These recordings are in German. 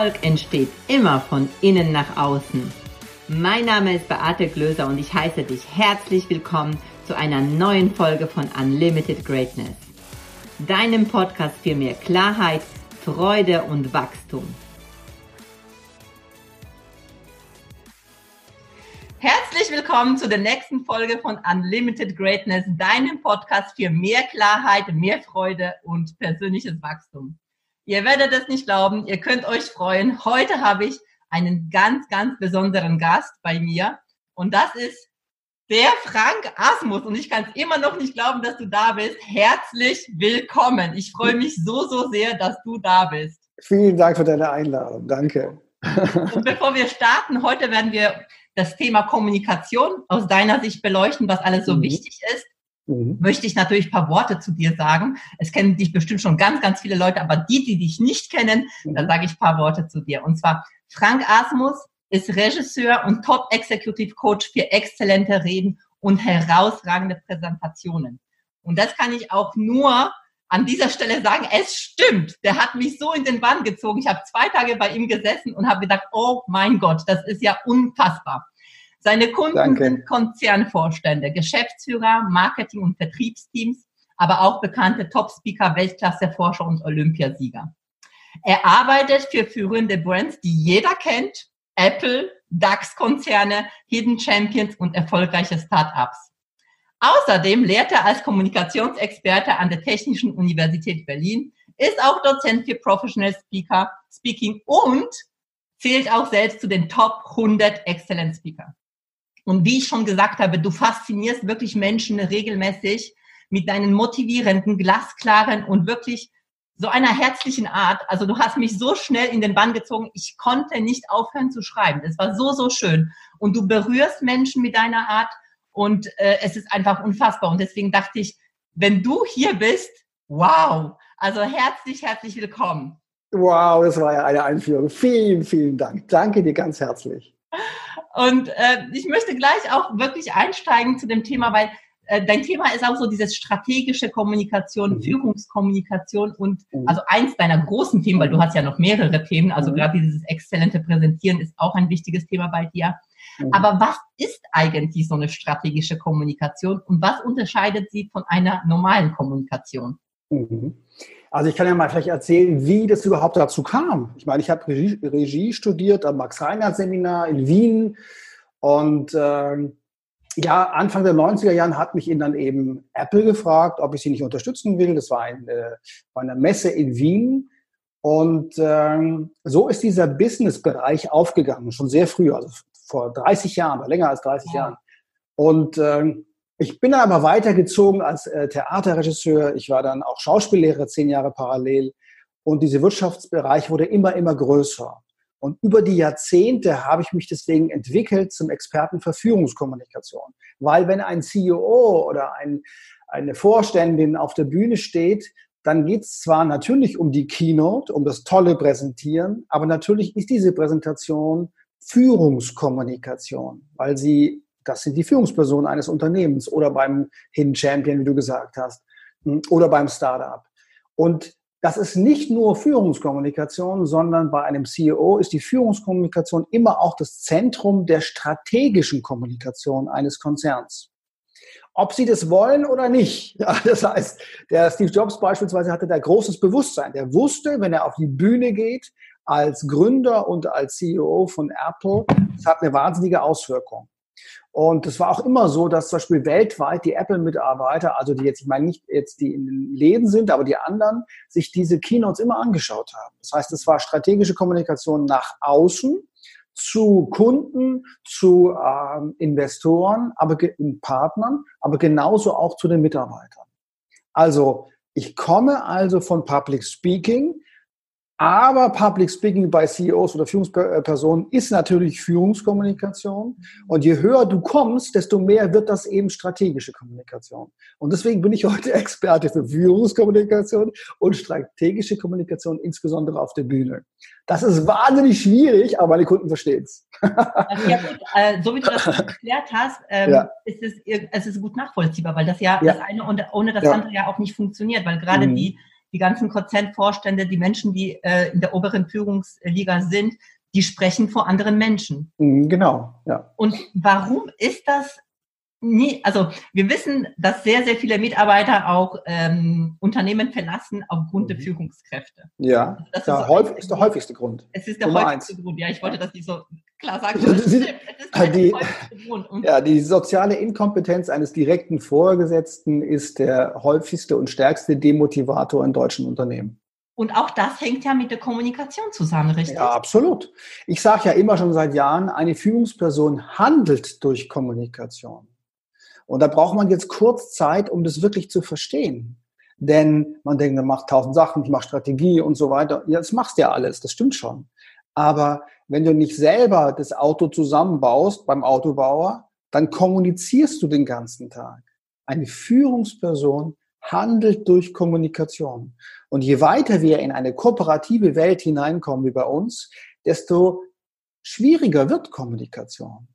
Erfolg entsteht immer von innen nach außen. Mein Name ist Beate Glöser und ich heiße dich herzlich willkommen zu einer neuen Folge von Unlimited Greatness. Deinem Podcast für mehr Klarheit, Freude und Wachstum. Herzlich willkommen zu der nächsten Folge von Unlimited Greatness, deinem Podcast für mehr Klarheit, mehr Freude und persönliches Wachstum. Ihr werdet es nicht glauben, ihr könnt euch freuen. Heute habe ich einen ganz, ganz besonderen Gast bei mir und das ist der Frank Asmus und ich kann es immer noch nicht glauben, dass du da bist. Herzlich willkommen. Ich freue mich so, so sehr, dass du da bist. Vielen Dank für deine Einladung. Danke. Und bevor wir starten, heute werden wir das Thema Kommunikation aus deiner Sicht beleuchten, was alles so mhm. wichtig ist. Mhm. Möchte ich natürlich ein paar Worte zu dir sagen. Es kennen dich bestimmt schon ganz, ganz viele Leute, aber die, die dich nicht kennen, mhm. da sage ich ein paar Worte zu dir. Und zwar Frank Asmus ist Regisseur und Top Executive Coach für exzellente Reden und herausragende Präsentationen. Und das kann ich auch nur an dieser Stelle sagen, es stimmt. Der hat mich so in den Bann gezogen. Ich habe zwei Tage bei ihm gesessen und habe gedacht, oh mein Gott, das ist ja unfassbar. Seine Kunden Danke. sind Konzernvorstände, Geschäftsführer, Marketing- und Vertriebsteams, aber auch bekannte Top-Speaker, Weltklasse-Forscher und Olympiasieger. Er arbeitet für führende Brands, die jeder kennt, Apple, DAX-Konzerne, Hidden Champions und erfolgreiche Startups. Außerdem lehrt er als Kommunikationsexperte an der Technischen Universität Berlin, ist auch Dozent für Professional Speaker, Speaking und zählt auch selbst zu den Top 100 Excellent Speaker. Und wie ich schon gesagt habe, du faszinierst wirklich Menschen regelmäßig mit deinen motivierenden, glasklaren und wirklich so einer herzlichen Art. Also du hast mich so schnell in den Bann gezogen, ich konnte nicht aufhören zu schreiben. Es war so, so schön. Und du berührst Menschen mit deiner Art und äh, es ist einfach unfassbar. Und deswegen dachte ich, wenn du hier bist, wow. Also herzlich, herzlich willkommen. Wow, das war ja eine Einführung. Vielen, vielen Dank. Danke dir ganz herzlich. Und äh, ich möchte gleich auch wirklich einsteigen zu dem Thema, weil äh, dein Thema ist auch so dieses strategische Kommunikation, mhm. Führungskommunikation und mhm. also eins deiner großen Themen, weil du hast ja noch mehrere Themen, also mhm. gerade dieses exzellente Präsentieren ist auch ein wichtiges Thema bei dir. Mhm. Aber was ist eigentlich so eine strategische Kommunikation und was unterscheidet sie von einer normalen Kommunikation? Mhm. Also ich kann ja mal vielleicht erzählen, wie das überhaupt dazu kam. Ich meine, ich habe Regie, Regie studiert am Max-Reinhardt-Seminar in Wien und äh, ja, Anfang der 90er Jahren hat mich dann eben Apple gefragt, ob ich sie nicht unterstützen will. Das war eine, war eine Messe in Wien. Und ähm, so ist dieser Business-Bereich aufgegangen, schon sehr früh, also vor 30 Jahren, länger als 30 ja. Jahren. Und ähm, ich bin aber weitergezogen als äh, Theaterregisseur. Ich war dann auch Schauspiellehrer zehn Jahre parallel. Und dieser Wirtschaftsbereich wurde immer, immer größer. Und über die Jahrzehnte habe ich mich deswegen entwickelt zum Experten für Führungskommunikation. Weil wenn ein CEO oder ein, eine Vorständin auf der Bühne steht, dann geht es zwar natürlich um die Keynote, um das tolle Präsentieren, aber natürlich ist diese Präsentation Führungskommunikation, weil sie, das sind die Führungspersonen eines Unternehmens oder beim Hidden Champion, wie du gesagt hast, hm, oder beim Startup. Und das ist nicht nur Führungskommunikation, sondern bei einem CEO ist die Führungskommunikation immer auch das Zentrum der strategischen Kommunikation eines Konzerns. Ob sie das wollen oder nicht. Ja, das heißt, der Steve Jobs beispielsweise hatte da großes Bewusstsein. Der wusste, wenn er auf die Bühne geht, als Gründer und als CEO von Apple, das hat eine wahnsinnige Auswirkung. Und es war auch immer so, dass zum Beispiel weltweit die Apple-Mitarbeiter, also die jetzt, ich meine nicht jetzt die in den Läden sind, aber die anderen, sich diese Keynotes immer angeschaut haben. Das heißt, es war strategische Kommunikation nach außen zu Kunden, zu ähm, Investoren, aber Partnern, aber genauso auch zu den Mitarbeitern. Also ich komme also von Public Speaking, aber Public Speaking bei CEOs oder Führungspersonen ist natürlich Führungskommunikation. Und je höher du kommst, desto mehr wird das eben strategische Kommunikation. Und deswegen bin ich heute Experte für Führungskommunikation und strategische Kommunikation, insbesondere auf der Bühne. Das ist wahnsinnig schwierig, aber meine Kunden verstehen es. Ja, äh, so wie du das erklärt hast, ähm, ja. ist es, es ist gut nachvollziehbar, weil das ja, ja. das eine ohne das andere ja auch nicht funktioniert, weil gerade mhm. die die ganzen Konzernvorstände, die Menschen, die äh, in der oberen Führungsliga sind, die sprechen vor anderen Menschen. Mhm, genau, ja. Und warum ist das nie, also wir wissen, dass sehr, sehr viele Mitarbeiter auch ähm, Unternehmen verlassen aufgrund der mhm. Führungskräfte. Ja, also das ist, häufig, ist, der häufigste Grund. Es ist der Nummer häufigste eins. Grund, ja, ich wollte das nicht so klar sagen. Das ist die, ja, die soziale Inkompetenz eines direkten Vorgesetzten ist der häufigste und stärkste Demotivator in deutschen Unternehmen. Und auch das hängt ja mit der Kommunikation zusammen, richtig? Ja, absolut. Ich sage ja immer schon seit Jahren, eine Führungsperson handelt durch Kommunikation. Und da braucht man jetzt kurz Zeit, um das wirklich zu verstehen. Denn man denkt, man macht tausend Sachen, ich mache Strategie und so weiter. Ja, das machst ja alles, das stimmt schon. Aber wenn du nicht selber das Auto zusammenbaust beim Autobauer, dann kommunizierst du den ganzen Tag. Eine Führungsperson handelt durch Kommunikation. Und je weiter wir in eine kooperative Welt hineinkommen wie bei uns, desto schwieriger wird Kommunikation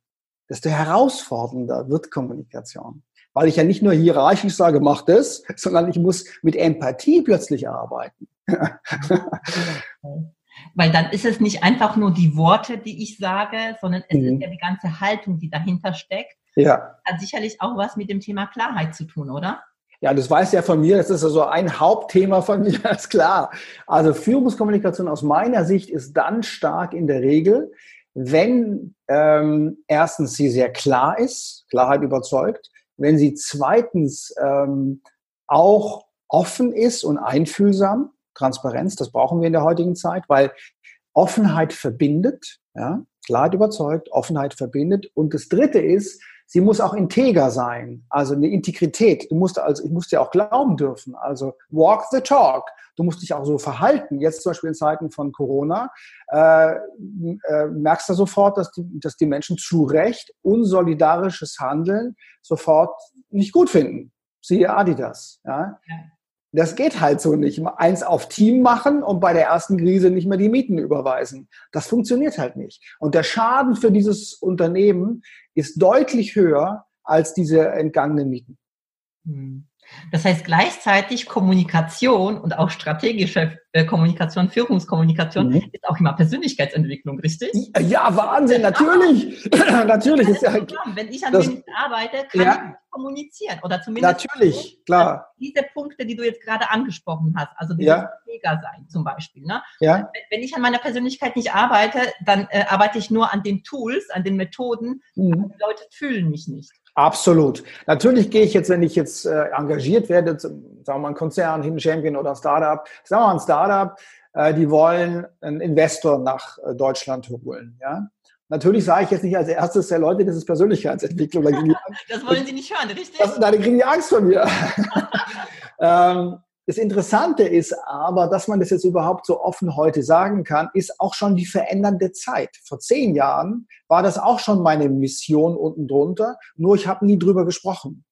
desto herausfordernder wird Kommunikation. Weil ich ja nicht nur hierarchisch sage, mach das, sondern ich muss mit Empathie plötzlich arbeiten. Weil dann ist es nicht einfach nur die Worte, die ich sage, sondern es mhm. ist ja die ganze Haltung, die dahinter steckt. Ja. Hat sicherlich auch was mit dem Thema Klarheit zu tun, oder? Ja, das weiß ja von mir, das ist also ein Hauptthema von mir, ist klar. Also Führungskommunikation aus meiner Sicht ist dann stark in der Regel, wenn ähm, erstens sie sehr klar ist, Klarheit überzeugt, wenn sie zweitens ähm, auch offen ist und einfühlsam, Transparenz, das brauchen wir in der heutigen Zeit, weil Offenheit verbindet, ja, Klarheit überzeugt, Offenheit verbindet. Und das Dritte ist, sie muss auch integer sein, also eine Integrität. Du musst also, ich musste ja auch glauben dürfen. Also walk the talk. Du musst dich auch so verhalten. Jetzt zum Beispiel in Zeiten von Corona äh, äh, merkst du sofort, dass die, dass die Menschen zu Recht unsolidarisches Handeln sofort nicht gut finden. Siehe Adidas. Ja? Das geht halt so nicht. Eins auf Team machen und bei der ersten Krise nicht mehr die Mieten überweisen. Das funktioniert halt nicht. Und der Schaden für dieses Unternehmen ist deutlich höher als diese entgangenen Mieten. Hm. Das heißt gleichzeitig Kommunikation und auch strategische äh, Kommunikation, Führungskommunikation mhm. ist auch immer Persönlichkeitsentwicklung, richtig? Ja, Wahnsinn, natürlich. natürlich ist ja. Wenn ich an das, wenig arbeite, kann ja. ich kommunizieren oder zumindest natürlich, klar. diese Punkte, die du jetzt gerade angesprochen hast, also dieses ja. sein zum Beispiel. Ne? Ja. Wenn ich an meiner Persönlichkeit nicht arbeite, dann äh, arbeite ich nur an den Tools, an den Methoden, mhm. die Leute fühlen mich nicht. Absolut. Natürlich gehe ich jetzt, wenn ich jetzt äh, engagiert werde, sagen wir mal ein Konzern, Hidden Champion oder ein Startup, sagen wir mal ein Startup, äh, die wollen einen Investor nach äh, Deutschland holen. Ja? Natürlich sage ich jetzt nicht als erstes, der Leute, das ist Persönlichkeitsentwicklung. das wollen Sie nicht hören, richtig? Das, da kriegen die Angst von mir. ähm, das Interessante ist aber, dass man das jetzt überhaupt so offen heute sagen kann, ist auch schon die verändernde Zeit. Vor zehn Jahren war das auch schon meine Mission unten drunter, nur ich habe nie drüber gesprochen.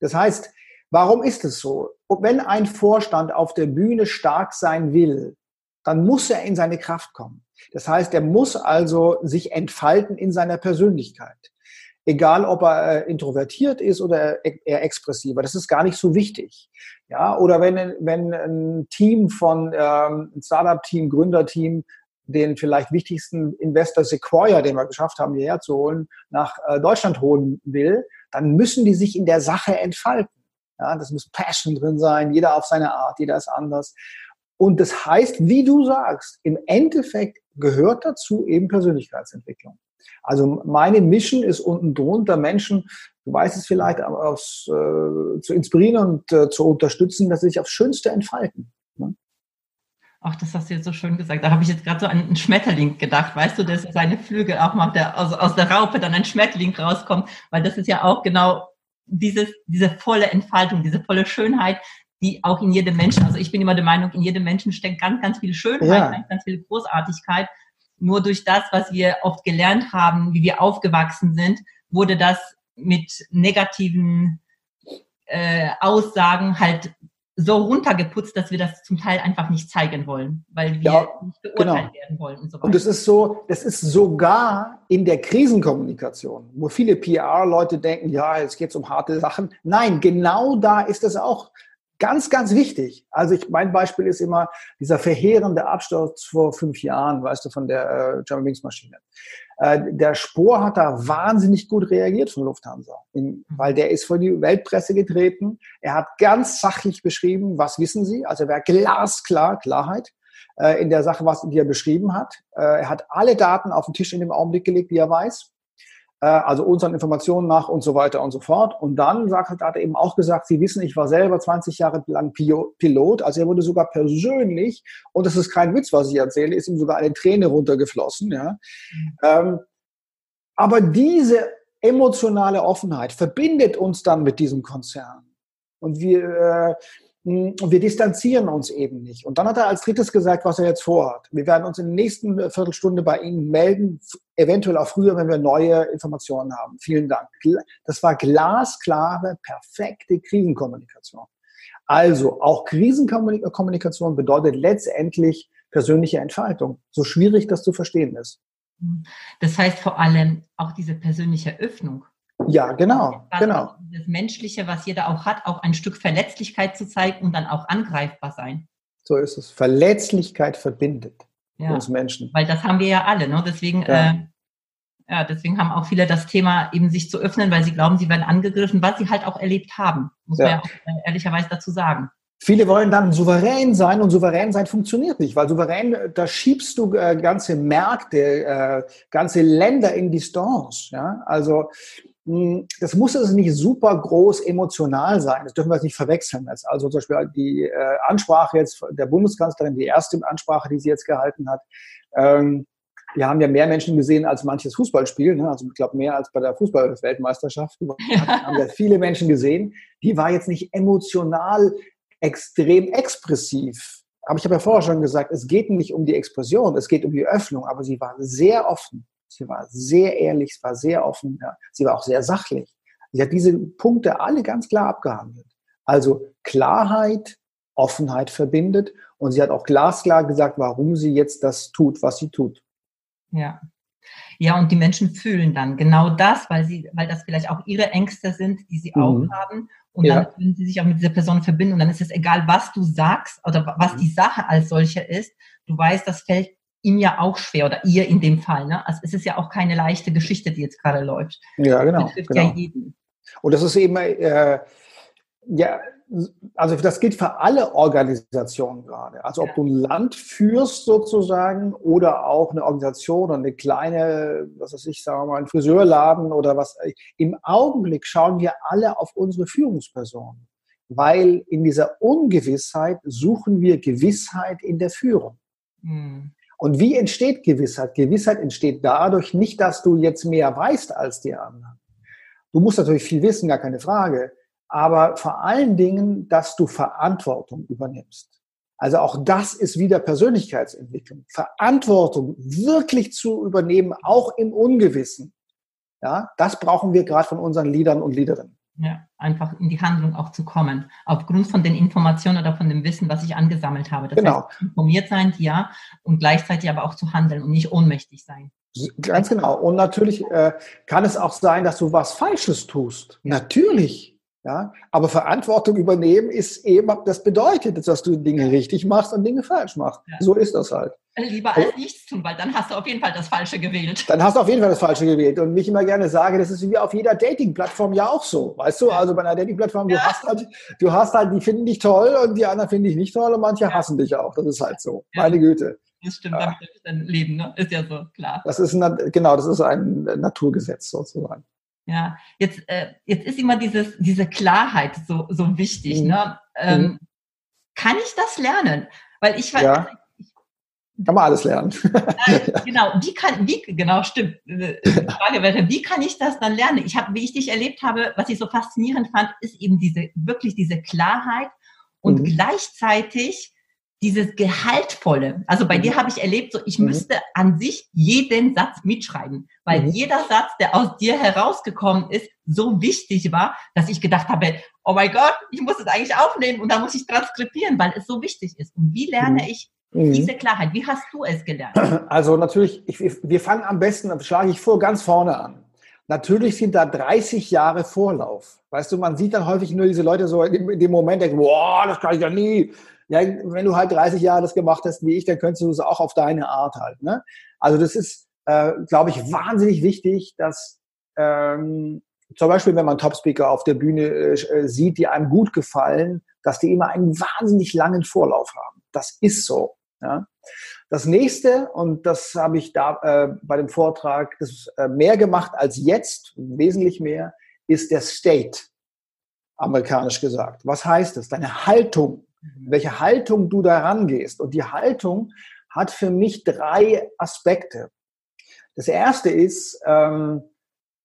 Das heißt, warum ist es so? Wenn ein Vorstand auf der Bühne stark sein will, dann muss er in seine Kraft kommen. Das heißt, er muss also sich entfalten in seiner Persönlichkeit egal ob er äh, introvertiert ist oder eher expressiver. Das ist gar nicht so wichtig. Ja, oder wenn, wenn ein Team von, ähm, Startup-Team, Gründerteam, den vielleicht wichtigsten Investor Sequoia, den wir geschafft haben, hierher zu holen, nach äh, Deutschland holen will, dann müssen die sich in der Sache entfalten. Ja, das muss Passion drin sein, jeder auf seine Art, jeder ist anders. Und das heißt, wie du sagst, im Endeffekt gehört dazu eben Persönlichkeitsentwicklung. Also meine Mission ist unten drunter Menschen, du weißt es vielleicht, aufs, äh, zu inspirieren und äh, zu unterstützen, dass sie sich aufs Schönste entfalten. Ne? Ach, das hast du jetzt so schön gesagt. Da habe ich jetzt gerade so an einen Schmetterling gedacht, weißt du, dass seine Flügel auch mal der, aus, aus der Raupe dann ein Schmetterling rauskommt, weil das ist ja auch genau dieses, diese volle Entfaltung, diese volle Schönheit, die auch in jedem Menschen, also ich bin immer der Meinung, in jedem Menschen steckt ganz, ganz viel Schönheit, ja. ganz, ganz viel Großartigkeit nur durch das, was wir oft gelernt haben, wie wir aufgewachsen sind, wurde das mit negativen äh, Aussagen halt so runtergeputzt, dass wir das zum Teil einfach nicht zeigen wollen, weil wir ja, nicht beurteilt genau. werden wollen und so weiter. Und es ist so, es ist sogar in der Krisenkommunikation, wo viele PR-Leute denken, ja, jetzt geht es um harte Sachen. Nein, genau da ist es auch Ganz, ganz wichtig. Also ich, mein Beispiel ist immer dieser verheerende Absturz vor fünf Jahren, weißt du, von der äh, German Wings Maschine. Äh, der Spor hat da wahnsinnig gut reagiert von Lufthansa, in, weil der ist vor die Weltpresse getreten. Er hat ganz sachlich beschrieben, was wissen Sie? Also er wäre glasklar, Klarheit äh, in der Sache, was die er beschrieben hat. Äh, er hat alle Daten auf den Tisch in dem Augenblick gelegt, die er weiß. Äh, also unseren Informationen nach und so weiter und so fort. Und dann sagt, hat er eben auch gesagt, Sie wissen, ich war selber 20 Jahre lang Pilot, also er wurde sogar persönlich, und das ist kein Witz, was ich erzähle, ist ihm sogar eine Träne runtergeflossen. Ja. Mhm. Ähm, aber diese emotionale Offenheit verbindet uns dann mit diesem Konzern. Und wir, äh, und wir distanzieren uns eben nicht. Und dann hat er als drittes gesagt, was er jetzt vorhat. Wir werden uns in der nächsten Viertelstunde bei Ihnen melden, eventuell auch früher, wenn wir neue Informationen haben. Vielen Dank. Das war glasklare, perfekte Krisenkommunikation. Also auch Krisenkommunikation bedeutet letztendlich persönliche Entfaltung, so schwierig das zu verstehen ist. Das heißt vor allem auch diese persönliche Öffnung. Ja, genau, was, genau. Das Menschliche, was jeder auch hat, auch ein Stück Verletzlichkeit zu zeigen und dann auch angreifbar sein. So ist es. Verletzlichkeit verbindet ja, uns Menschen. Weil das haben wir ja alle, ne? Deswegen, ja. Äh, ja, deswegen haben auch viele das Thema, eben sich zu öffnen, weil sie glauben, sie werden angegriffen, was sie halt auch erlebt haben. Muss ja. man ja auch äh, ehrlicherweise dazu sagen. Viele wollen dann souverän sein und souverän sein funktioniert nicht, weil souverän, da schiebst du äh, ganze Märkte, äh, ganze Länder in Distanz. Ja? Also das muss also nicht super groß emotional sein. Das dürfen wir jetzt nicht verwechseln. Also zum Beispiel die äh, Ansprache jetzt der Bundeskanzlerin, die erste Ansprache, die sie jetzt gehalten hat. Ähm, wir haben ja mehr Menschen gesehen als manches Fußballspiel. Ne? Also ich glaube mehr als bei der Fußballweltmeisterschaft. Ja. haben wir viele Menschen gesehen. Die war jetzt nicht emotional extrem expressiv. Aber ich habe ja vorher schon gesagt, es geht nicht um die Expression, es geht um die Öffnung. Aber sie war sehr offen. Sie war sehr ehrlich, sie war sehr offen, ja. sie war auch sehr sachlich. Sie hat diese Punkte alle ganz klar abgehandelt. Also Klarheit, Offenheit verbindet und sie hat auch glasklar gesagt, warum sie jetzt das tut, was sie tut. Ja. Ja, und die Menschen fühlen dann genau das, weil sie, weil das vielleicht auch ihre Ängste sind, die sie mhm. auch haben. Und ja. dann können sie sich auch mit dieser Person verbinden. Und dann ist es egal, was du sagst oder was mhm. die Sache als solche ist. Du weißt, das fällt ihm ja auch schwer oder ihr in dem Fall. Ne? Also es ist ja auch keine leichte Geschichte, die jetzt gerade läuft. Ja, genau. Das betrifft genau. ja jeden. Und das ist eben, äh, ja, also das gilt für alle Organisationen gerade. Also ob ja. du ein Land führst sozusagen oder auch eine Organisation oder eine kleine, was weiß ich, sagen wir mal, ein Friseurladen oder was. Im Augenblick schauen wir alle auf unsere Führungspersonen, weil in dieser Ungewissheit suchen wir Gewissheit in der Führung. Hm. Und wie entsteht Gewissheit? Gewissheit entsteht dadurch nicht, dass du jetzt mehr weißt als die anderen. Du musst natürlich viel wissen, gar keine Frage. Aber vor allen Dingen, dass du Verantwortung übernimmst. Also auch das ist wieder Persönlichkeitsentwicklung. Verantwortung wirklich zu übernehmen, auch im Ungewissen. Ja, das brauchen wir gerade von unseren Leadern und Leaderinnen. Ja, einfach in die Handlung auch zu kommen. Aufgrund von den Informationen oder von dem Wissen, was ich angesammelt habe. Das genau. heißt, informiert sein, ja, und gleichzeitig aber auch zu handeln und nicht ohnmächtig sein. Ganz genau. Und natürlich äh, kann es auch sein, dass du was Falsches tust. Ja. Natürlich. Ja, aber Verantwortung übernehmen ist eben, das bedeutet, dass du Dinge richtig machst und Dinge falsch machst. Ja. So ist das halt. Lieber als nichts tun, weil dann hast du auf jeden Fall das Falsche gewählt. Dann hast du auf jeden Fall das Falsche gewählt. Und ich immer gerne sage, das ist wie auf jeder Dating-Plattform ja auch so. Weißt du, also bei einer Dating-Plattform, du ja. hast halt, du hast halt, die finden dich toll und die anderen finden dich nicht toll und manche ja. hassen dich auch. Das ist halt so. Meine Güte. Das stimmt, damit ja. dann leben, ne? Ist ja so, klar. Das ist, genau, das ist ein Naturgesetz sozusagen. Ja, jetzt, äh, jetzt ist immer dieses, diese Klarheit so, so wichtig. Mhm. Ne? Ähm, mhm. Kann ich das lernen? Weil ich weiß, ja. Kann man alles lernen. genau, wie kann, wie, genau, stimmt. Äh, die Frage wäre, wie kann ich das dann lernen? Ich habe, wie ich dich erlebt habe, was ich so faszinierend fand, ist eben diese, wirklich diese Klarheit und mhm. gleichzeitig dieses Gehaltvolle. Also bei mhm. dir habe ich erlebt, so ich mhm. müsste an sich jeden Satz mitschreiben, weil mhm. jeder Satz, der aus dir herausgekommen ist, so wichtig war, dass ich gedacht habe, oh mein Gott, ich muss es eigentlich aufnehmen und da muss ich transkribieren, weil es so wichtig ist. Und wie lerne mhm. ich mhm. diese Klarheit? Wie hast du es gelernt? Also natürlich, ich, wir fangen am besten, schlage ich vor, ganz vorne an. Natürlich sind da 30 Jahre Vorlauf. Weißt du, man sieht dann häufig nur diese Leute so in dem Moment denken, boah, das kann ich ja nie. Ja, wenn du halt 30 Jahre das gemacht hast wie ich, dann könntest du es auch auf deine Art halt. Ne? Also das ist, äh, glaube ich, wahnsinnig wichtig, dass ähm, zum Beispiel, wenn man Topspeaker auf der Bühne äh, sieht, die einem gut gefallen, dass die immer einen wahnsinnig langen Vorlauf haben. Das ist so. Ja? Das nächste, und das habe ich da äh, bei dem Vortrag das, äh, mehr gemacht als jetzt, wesentlich mehr, ist der State, amerikanisch gesagt. Was heißt das? Deine Haltung. Welche Haltung du da rangehst. Und die Haltung hat für mich drei Aspekte. Das erste ist, ähm,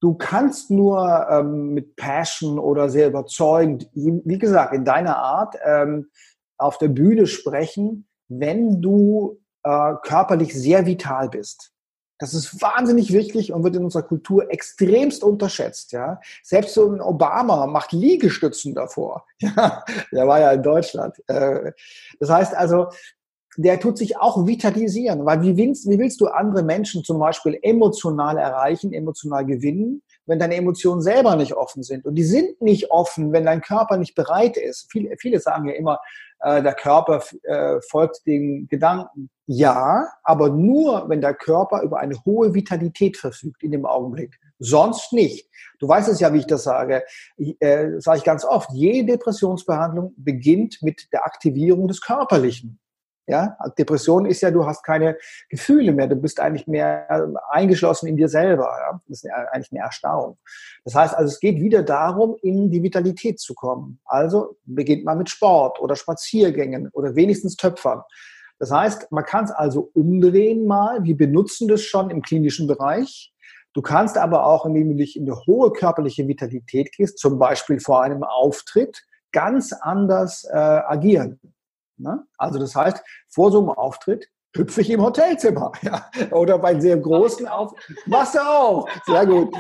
du kannst nur ähm, mit Passion oder sehr überzeugend, wie gesagt, in deiner Art ähm, auf der Bühne sprechen, wenn du äh, körperlich sehr vital bist. Das ist wahnsinnig wichtig und wird in unserer Kultur extremst unterschätzt. Ja? Selbst so ein Obama macht Liegestützen davor. Ja, der war ja in Deutschland. Äh, das heißt also, der tut sich auch vitalisieren, weil wie willst, wie willst du andere Menschen zum Beispiel emotional erreichen, emotional gewinnen, wenn deine Emotionen selber nicht offen sind? Und die sind nicht offen, wenn dein Körper nicht bereit ist. Viele, viele sagen ja immer, äh, der Körper äh, folgt den Gedanken. Ja, aber nur, wenn der Körper über eine hohe Vitalität verfügt in dem Augenblick. Sonst nicht. Du weißt es ja, wie ich das sage. Äh, sage ich ganz oft. Jede Depressionsbehandlung beginnt mit der Aktivierung des Körperlichen. Ja, Depression ist ja, du hast keine Gefühle mehr, du bist eigentlich mehr eingeschlossen in dir selber. Ja? Das ist eigentlich eine Erstarrung. Das heißt also, es geht wieder darum, in die Vitalität zu kommen. Also beginnt man mit Sport oder Spaziergängen oder wenigstens Töpfern. Das heißt, man kann es also umdrehen mal. Wir benutzen das schon im klinischen Bereich. Du kannst aber auch, indem du dich in eine hohe körperliche Vitalität gehst, zum Beispiel vor einem Auftritt, ganz anders äh, agieren. Ne? Also das heißt, vor so einem Auftritt hüpfe ich im Hotelzimmer. Ja? Oder bei sehr großen Auftritt. Machst du auch. Sehr gut.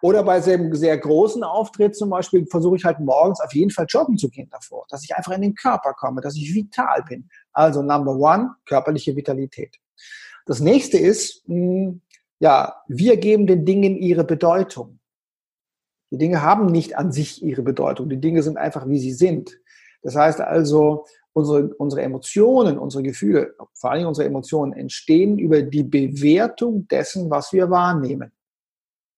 Oder bei einem sehr großen Auftritt zum Beispiel versuche ich halt morgens auf jeden Fall joggen zu gehen davor. Dass ich einfach in den Körper komme, dass ich vital bin. Also Number one, körperliche Vitalität. Das nächste ist, mh, hm, ja, wir geben den Dingen ihre Bedeutung. Die Dinge haben nicht an sich ihre Bedeutung. Die Dinge sind einfach, wie sie sind. Das heißt also, unsere, unsere Emotionen, unsere Gefühle, vor allem unsere Emotionen entstehen über die Bewertung dessen, was wir wahrnehmen.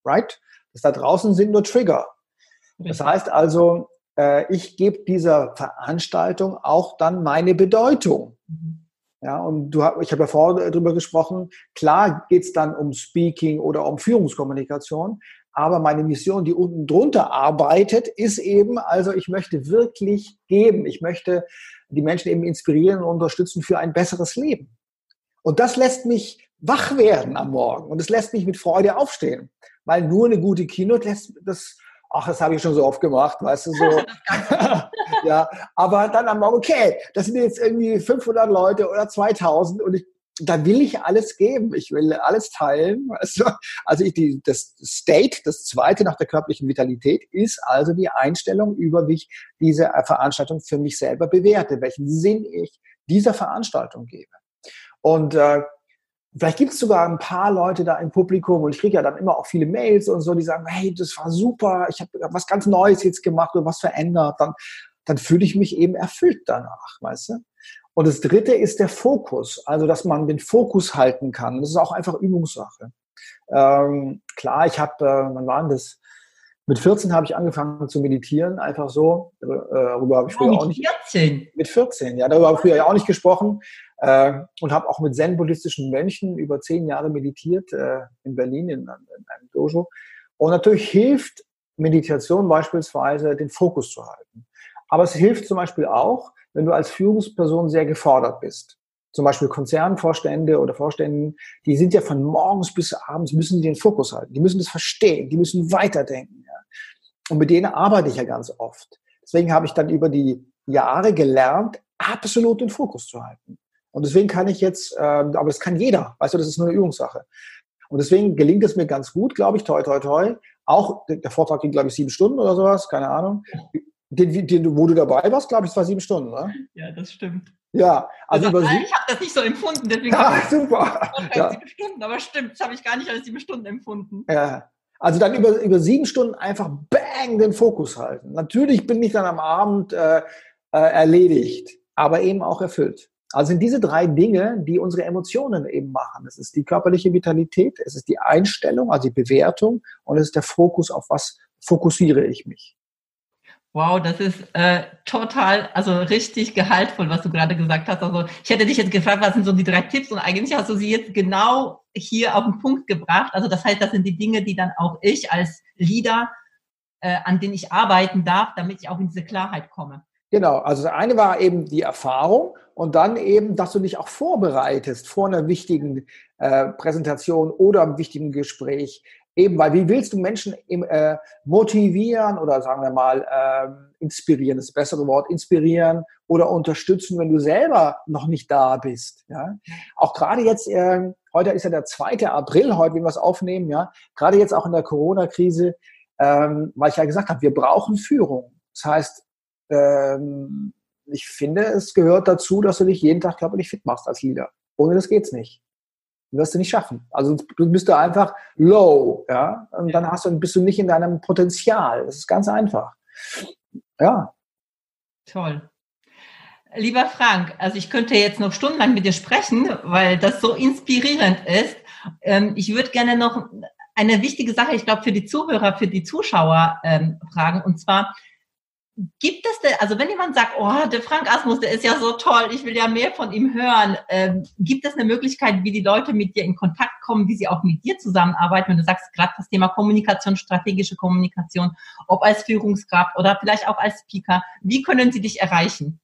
Right? Das da draußen sind nur Trigger. Das heißt also, äh, ich gebe dieser Veranstaltung auch dann meine Bedeutung. Mhm. Ja, und du, ich habe ja vorher darüber gesprochen, klar geht es dann um Speaking oder um Führungskommunikation, aber meine Mission, die unten drunter arbeitet, ist eben, also ich möchte wirklich geben. Ich möchte die Menschen eben inspirieren und unterstützen für ein besseres Leben. Und das lässt mich wach werden am Morgen und es lässt mich mit Freude aufstehen, weil nur eine gute Keynote lässt das, ach, das habe ich schon so oft gemacht, weißt du, so. ja, aber dann am Morgen, okay, das sind jetzt irgendwie 500 Leute oder 2000 und ich da will ich alles geben. Ich will alles teilen. Also, also ich, die, das State, das zweite nach der körperlichen Vitalität, ist also die Einstellung, über wie ich diese Veranstaltung für mich selber bewerte, welchen Sinn ich dieser Veranstaltung gebe. Und äh, vielleicht gibt es sogar ein paar Leute da im Publikum und ich kriege ja dann immer auch viele Mails und so, die sagen, hey, das war super, ich habe was ganz Neues jetzt gemacht oder was verändert. Dann, dann fühle ich mich eben erfüllt danach, weißt du? Und das dritte ist der Fokus, also dass man den Fokus halten kann. Das ist auch einfach Übungssache. Ähm, klar, ich habe, äh, wann war das? Mit 14 habe ich angefangen zu meditieren, einfach so. Äh, darüber habe ich früher oh, auch nicht. 14? Mit 14, ja, darüber habe ich früher ja auch nicht gesprochen. Äh, und habe auch mit zen-buddhistischen Mönchen über zehn Jahre meditiert äh, in Berlin in, in einem Dojo. Und natürlich hilft Meditation beispielsweise, den Fokus zu halten. Aber es hilft zum Beispiel auch, wenn du als Führungsperson sehr gefordert bist. Zum Beispiel Konzernvorstände oder Vorstände, die sind ja von morgens bis abends, müssen die den Fokus halten. Die müssen das verstehen, die müssen weiterdenken. Ja. Und mit denen arbeite ich ja ganz oft. Deswegen habe ich dann über die Jahre gelernt, absolut den Fokus zu halten. Und deswegen kann ich jetzt, äh, aber das kann jeder, weißt du, das ist nur eine Übungssache. Und deswegen gelingt es mir ganz gut, glaube ich, toi, toi, toi. Auch der Vortrag ging, glaube ich, sieben Stunden oder sowas, keine Ahnung. Den, den, wo du dabei warst, glaube ich, es war sieben Stunden, ne? Ja, das stimmt. Ja, also, also über ich habe das nicht so empfunden, deswegen ja, super. Ja. sieben Stunden, aber stimmt, das habe ich gar nicht als sieben Stunden empfunden. Ja, Also dann über, über sieben Stunden einfach bang den Fokus halten. Natürlich bin ich dann am Abend äh, äh, erledigt, aber eben auch erfüllt. Also sind diese drei Dinge, die unsere Emotionen eben machen. Es ist die körperliche Vitalität, es ist die Einstellung, also die Bewertung und es ist der Fokus, auf was fokussiere ich mich. Wow, das ist äh, total, also richtig gehaltvoll, was du gerade gesagt hast. Also ich hätte dich jetzt gefragt, was sind so die drei Tipps und eigentlich hast du sie jetzt genau hier auf den Punkt gebracht. Also das heißt, das sind die Dinge, die dann auch ich als Leader, äh, an denen ich arbeiten darf, damit ich auch in diese Klarheit komme. Genau, also das eine war eben die Erfahrung und dann eben, dass du dich auch vorbereitest vor einer wichtigen äh, Präsentation oder einem wichtigen Gespräch. Eben, weil wie willst du Menschen äh, motivieren oder sagen wir mal äh, inspirieren, das bessere Wort, inspirieren oder unterstützen, wenn du selber noch nicht da bist. Ja? Auch gerade jetzt, äh, heute ist ja der 2. April, heute, wenn wir es aufnehmen, ja, gerade jetzt auch in der Corona-Krise, ähm, weil ich ja gesagt habe, wir brauchen Führung. Das heißt, ähm, ich finde, es gehört dazu, dass du dich jeden Tag körperlich fit machst als Leader. Ohne das geht's nicht. Das wirst du nicht schaffen. Also du bist da einfach low, ja, und dann hast du, bist du nicht in deinem Potenzial. Das ist ganz einfach. Ja. Toll. Lieber Frank, also ich könnte jetzt noch stundenlang mit dir sprechen, weil das so inspirierend ist. Ähm, ich würde gerne noch eine wichtige Sache, ich glaube, für die Zuhörer, für die Zuschauer ähm, fragen. Und zwar, Gibt es denn, also wenn jemand sagt, oh, der Frank Asmus, der ist ja so toll, ich will ja mehr von ihm hören, ähm, gibt es eine Möglichkeit, wie die Leute mit dir in Kontakt kommen, wie sie auch mit dir zusammenarbeiten, wenn du sagst, gerade das Thema Kommunikation, strategische Kommunikation, ob als Führungskraft oder vielleicht auch als Speaker, wie können sie dich erreichen?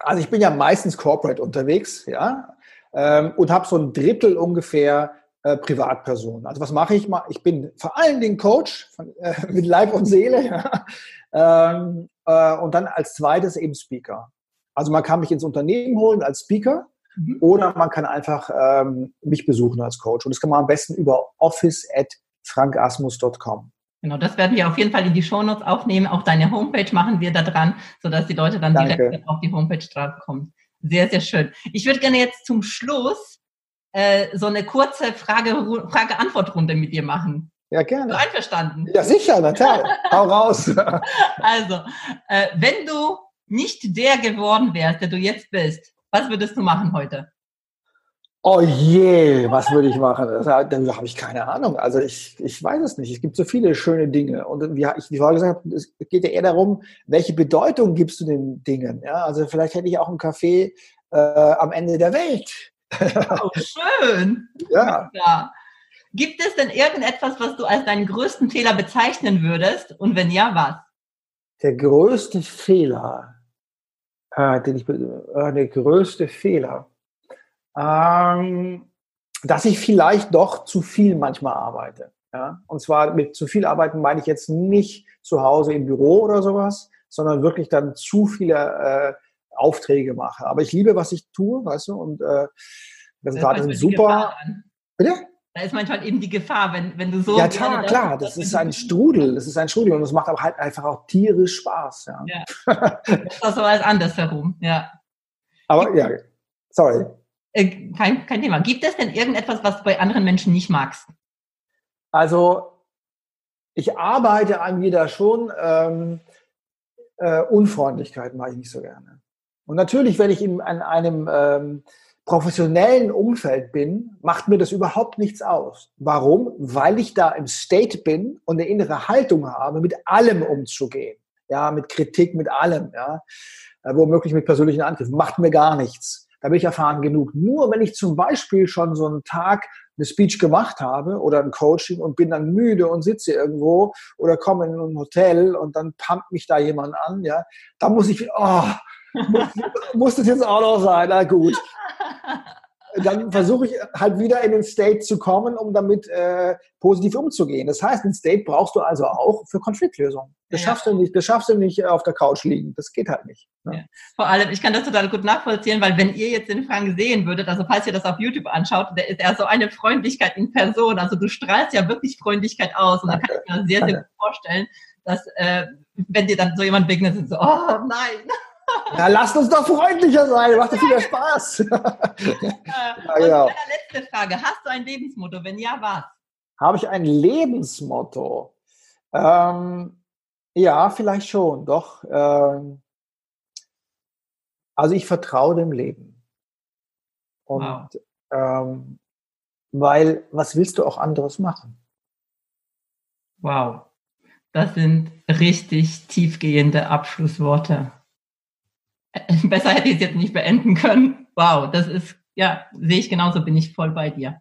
Also ich bin ja meistens corporate unterwegs, ja, ähm, und habe so ein Drittel ungefähr äh, Privatpersonen. Also was mache ich mal? Ich bin vor allen Dingen Coach von, äh, mit Leib und Seele. Ja. Ähm, äh, und dann als zweites eben Speaker. Also man kann mich ins Unternehmen holen als Speaker mhm. oder man kann einfach ähm, mich besuchen als Coach. Und das kann man am besten über office@frankasmus.com. Genau, das werden wir auf jeden Fall in die Shownotes aufnehmen. Auch deine Homepage machen wir da dran, sodass die Leute dann Danke. direkt auf die Homepage drauf kommen. Sehr, sehr schön. Ich würde gerne jetzt zum Schluss äh, so eine kurze Frage-Antwort-Runde mit dir machen. Ja, gerne. Einverstanden? Ja, sicher, natürlich. Hau raus. Also, äh, wenn du nicht der geworden wärst, der du jetzt bist, was würdest du machen heute? Oh je, was würde ich machen? Da habe ich keine Ahnung. Also ich, ich weiß es nicht. Es gibt so viele schöne Dinge. Und wie ich wie vorher gesagt habe, es geht ja eher darum, welche Bedeutung gibst du den Dingen? Ja, also vielleicht hätte ich auch einen Café äh, am Ende der Welt. Oh, schön. ja. ja. Gibt es denn irgendetwas, was du als deinen größten Fehler bezeichnen würdest? Und wenn ja, was? Der größte Fehler, äh, den ich, äh, der größte Fehler, ähm, dass ich vielleicht doch zu viel manchmal arbeite. Ja? Und zwar mit zu viel arbeiten meine ich jetzt nicht zu Hause im Büro oder sowas, sondern wirklich dann zu viele äh, Aufträge mache. Aber ich liebe, was ich tue, weißt du, und äh, Resultate sind super. Bitte? Da ist manchmal eben die Gefahr, wenn, wenn du so. Ja, klar, klar, das ist ein Strudel, das ist ein Strudel und es macht aber halt einfach auch tierisch Spaß. Ja. ja. Das auch so als andersherum, ja. Aber ja, sorry. Äh, kein, kein Thema. Gibt es denn irgendetwas, was du bei anderen Menschen nicht magst? Also, ich arbeite an mir da schon. Ähm, äh, Unfreundlichkeit mache ich nicht so gerne. Und natürlich, wenn ich in, an einem ähm, professionellen Umfeld bin, macht mir das überhaupt nichts aus. Warum? Weil ich da im State bin und eine innere Haltung habe, mit allem umzugehen. Ja, mit Kritik, mit allem, ja. Äh, womöglich mit persönlichen Angriffen. Macht mir gar nichts. Da bin ich erfahren genug. Nur wenn ich zum Beispiel schon so einen Tag eine Speech gemacht habe oder ein Coaching und bin dann müde und sitze irgendwo oder komme in ein Hotel und dann pumpt mich da jemand an, ja, da muss ich, oh, muss, muss das jetzt auch noch sein? Na gut. Dann versuche ich halt wieder in den State zu kommen, um damit äh, positiv umzugehen. Das heißt, den State brauchst du also auch für Konfliktlösung. Das ja. schaffst du nicht, das schaffst du nicht auf der Couch liegen. Das geht halt nicht. Ne? Ja. Vor allem, ich kann das total gut nachvollziehen, weil wenn ihr jetzt den Frank sehen würdet, also falls ihr das auf YouTube anschaut, der ist ja so eine Freundlichkeit in Person. Also du strahlst ja wirklich Freundlichkeit aus und da kann ich mir sehr, sehr gut vorstellen, dass äh, wenn dir dann so jemand begegnet, so, oh nein. Ja, lasst uns doch freundlicher sein, macht doch wieder Spaß. ja, genau. Letzte Frage, hast du ein Lebensmotto? Wenn ja, was? Habe ich ein Lebensmotto? Ähm, ja, vielleicht schon, doch. Ähm, also ich vertraue dem Leben. Und wow. ähm, weil, was willst du auch anderes machen? Wow, das sind richtig tiefgehende Abschlussworte. Besser hätte ich es jetzt nicht beenden können. Wow, das ist, ja, sehe ich genauso, bin ich voll bei dir.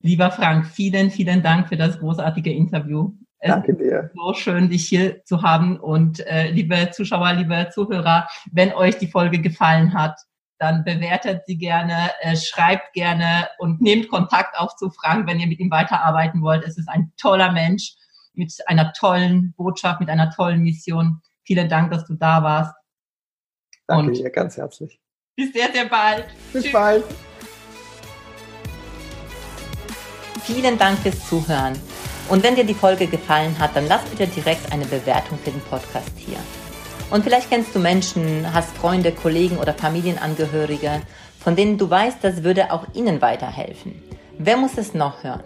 Lieber Frank, vielen, vielen Dank für das großartige Interview. Danke dir. So schön, dich hier zu haben. Und äh, liebe Zuschauer, liebe Zuhörer, wenn euch die Folge gefallen hat, dann bewertet sie gerne, äh, schreibt gerne und nehmt Kontakt auf zu Frank, wenn ihr mit ihm weiterarbeiten wollt. Es ist ein toller Mensch mit einer tollen Botschaft, mit einer tollen Mission. Vielen Dank, dass du da warst. Danke und dir ganz herzlich. Bis sehr, sehr bald. Bis Tschüss. bald. Vielen Dank fürs Zuhören. Und wenn dir die Folge gefallen hat, dann lass bitte direkt eine Bewertung für den Podcast hier. Und vielleicht kennst du Menschen, hast Freunde, Kollegen oder Familienangehörige, von denen du weißt, das würde auch ihnen weiterhelfen. Wer muss es noch hören?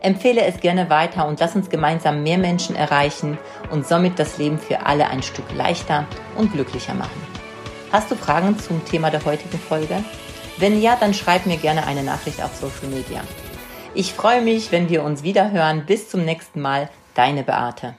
Empfehle es gerne weiter und lass uns gemeinsam mehr Menschen erreichen und somit das Leben für alle ein Stück leichter und glücklicher machen. Hast du Fragen zum Thema der heutigen Folge? Wenn ja, dann schreib mir gerne eine Nachricht auf Social Media. Ich freue mich, wenn wir uns wieder hören. Bis zum nächsten Mal, deine Beate.